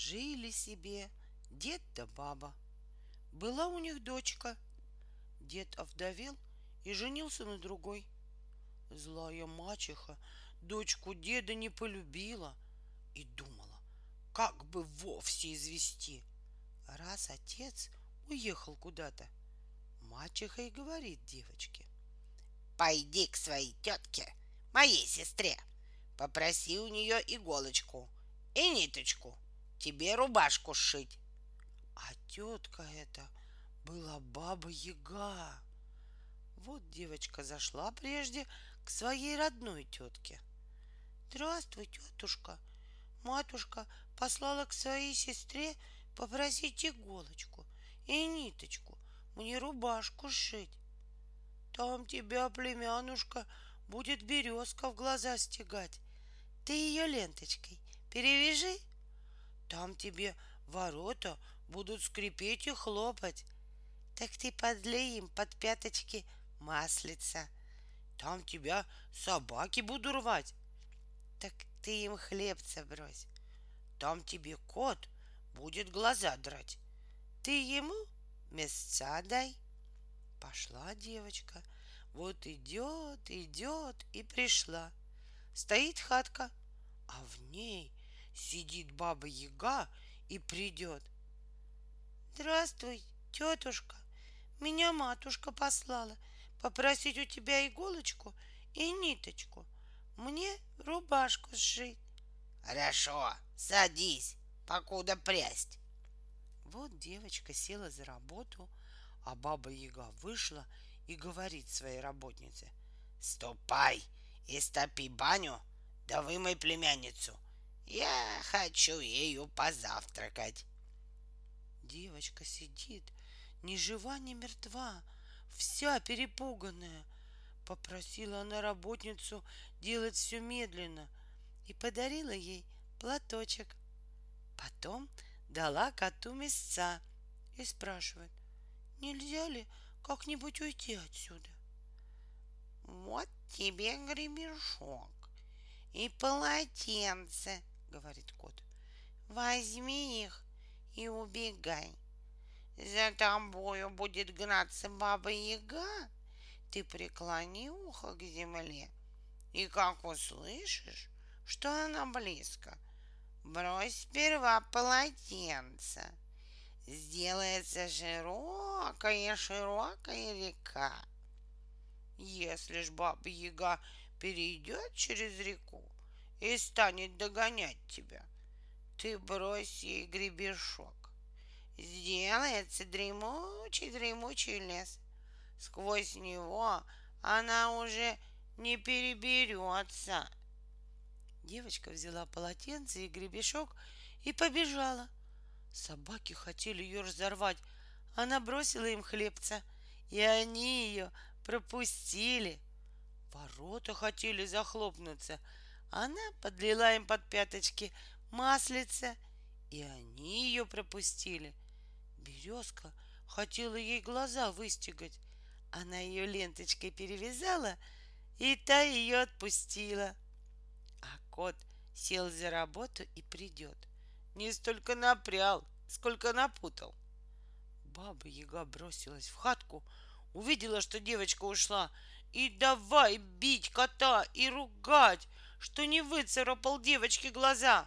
Жили себе дед да баба. Была у них дочка. Дед овдовел и женился на другой. Злая мачеха дочку деда не полюбила и думала, как бы вовсе извести. Раз отец уехал куда-то, мачеха и говорит девочке. Пойди к своей тетке, моей сестре, попроси у нее иголочку и ниточку, тебе рубашку сшить. А тетка эта была баба Яга. Вот девочка зашла прежде к своей родной тетке. Здравствуй, тетушка. Матушка послала к своей сестре попросить иголочку и ниточку, мне рубашку сшить. Там тебя, племянушка, будет березка в глаза стегать. Ты ее ленточкой перевяжи. Там тебе ворота будут скрипеть и хлопать. Так ты подлей им под пяточки маслица. Там тебя собаки будут рвать. Так ты им хлебца брось. Там тебе кот будет глаза драть. Ты ему мясца дай. Пошла девочка, вот идет, идет и пришла. Стоит хатка, а в ней сидит баба Яга и придет. Здравствуй, тетушка. Меня матушка послала попросить у тебя иголочку и ниточку. Мне рубашку сшить. Хорошо, садись, покуда прясть. Вот девочка села за работу, а баба Яга вышла и говорит своей работнице. Ступай и стопи баню, да вымой племянницу. Я хочу ею позавтракать. Девочка сидит, ни жива, ни мертва, вся перепуганная. Попросила она работницу делать все медленно и подарила ей платочек. Потом дала коту мясца и спрашивает, нельзя ли как-нибудь уйти отсюда? Вот тебе гребешок и полотенце, говорит кот. Возьми их и убегай. За тобою будет гнаться баба Яга. Ты преклони ухо к земле, и как услышишь, что она близко, брось сперва полотенце. Сделается широкая-широкая река. Если ж баба Яга перейдет через реку и станет догонять тебя, ты брось ей гребешок сделается дремучий-дремучий лес. Сквозь него она уже не переберется. Девочка взяла полотенце и гребешок и побежала. Собаки хотели ее разорвать. Она бросила им хлебца, и они ее пропустили. Ворота хотели захлопнуться. Она подлила им под пяточки маслица, и они ее пропустили. Березка хотела ей глаза выстегать. Она ее ленточкой перевязала, и та ее отпустила. А кот сел за работу и придет. Не столько напрял, сколько напутал. Баба Яга бросилась в хатку, увидела, что девочка ушла, и давай бить кота и ругать, что не выцарапал девочке глаза.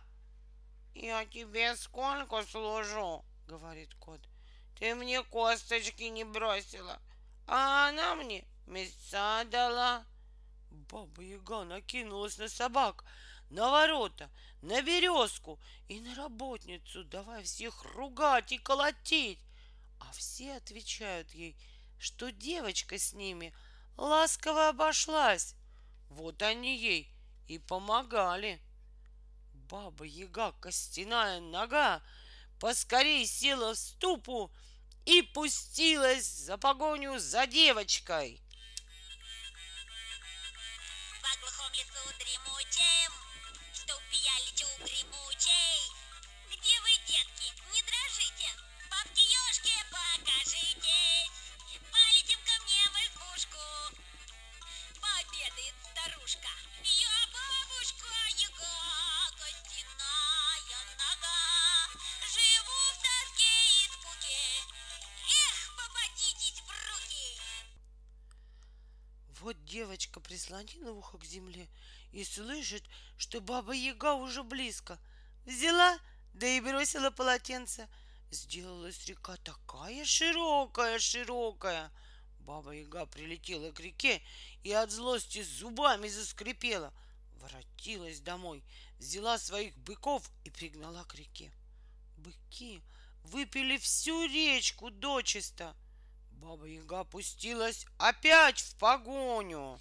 «Я тебе сколько служу?» — говорит кот. «Ты мне косточки не бросила, а она мне мяса дала». Баба Яга накинулась на собак, на ворота, на березку и на работницу, давай всех ругать и колотить. А все отвечают ей, что девочка с ними ласково обошлась. Вот они ей и помогали. Баба Яга, костяная нога, поскорей села в ступу и пустилась за погоню за девочкой. По глухом лесу дремучем, ступи я лечу гремучей. Вот девочка прислонила ухо к земле и слышит, что баба Яга уже близко. Взяла, да и бросила полотенце. Сделалась река такая широкая, широкая. Баба Яга прилетела к реке и от злости зубами заскрипела. Воротилась домой, взяла своих быков и пригнала к реке. Быки выпили всю речку дочисто. Баба Яга опустилась опять в погоню.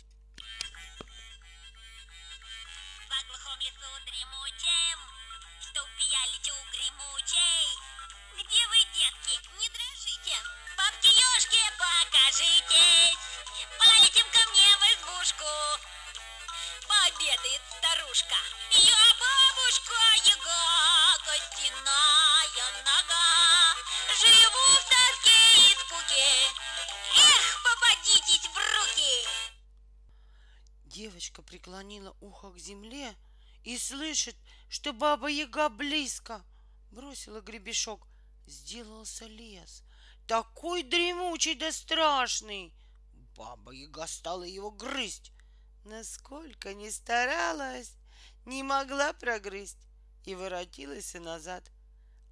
Преклонила ухо к земле и слышит, что баба Яга близко. Бросила гребешок. Сделался лес. Такой дремучий да страшный. Баба Яга стала его грызть. Насколько не старалась, не могла прогрызть. И воротилась и назад.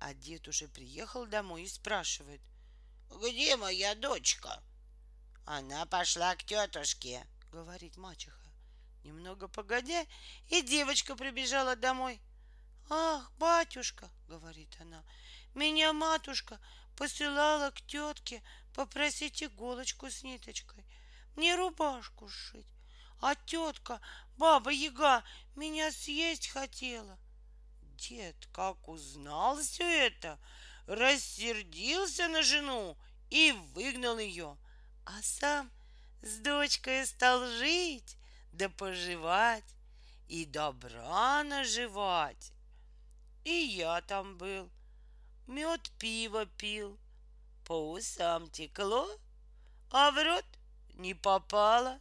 А дед уже приехал домой и спрашивает. Где моя дочка? Она пошла к тетушке. говорит мачеха. Немного погодя, и девочка прибежала домой. «Ах, батюшка!» — говорит она. «Меня матушка посылала к тетке попросить иголочку с ниточкой. Мне рубашку сшить. А тетка, баба Яга, меня съесть хотела». Дед, как узнал все это, рассердился на жену и выгнал ее, а сам с дочкой стал жить да поживать и добра наживать. И я там был, мед пиво пил, по усам текло, а в рот не попало.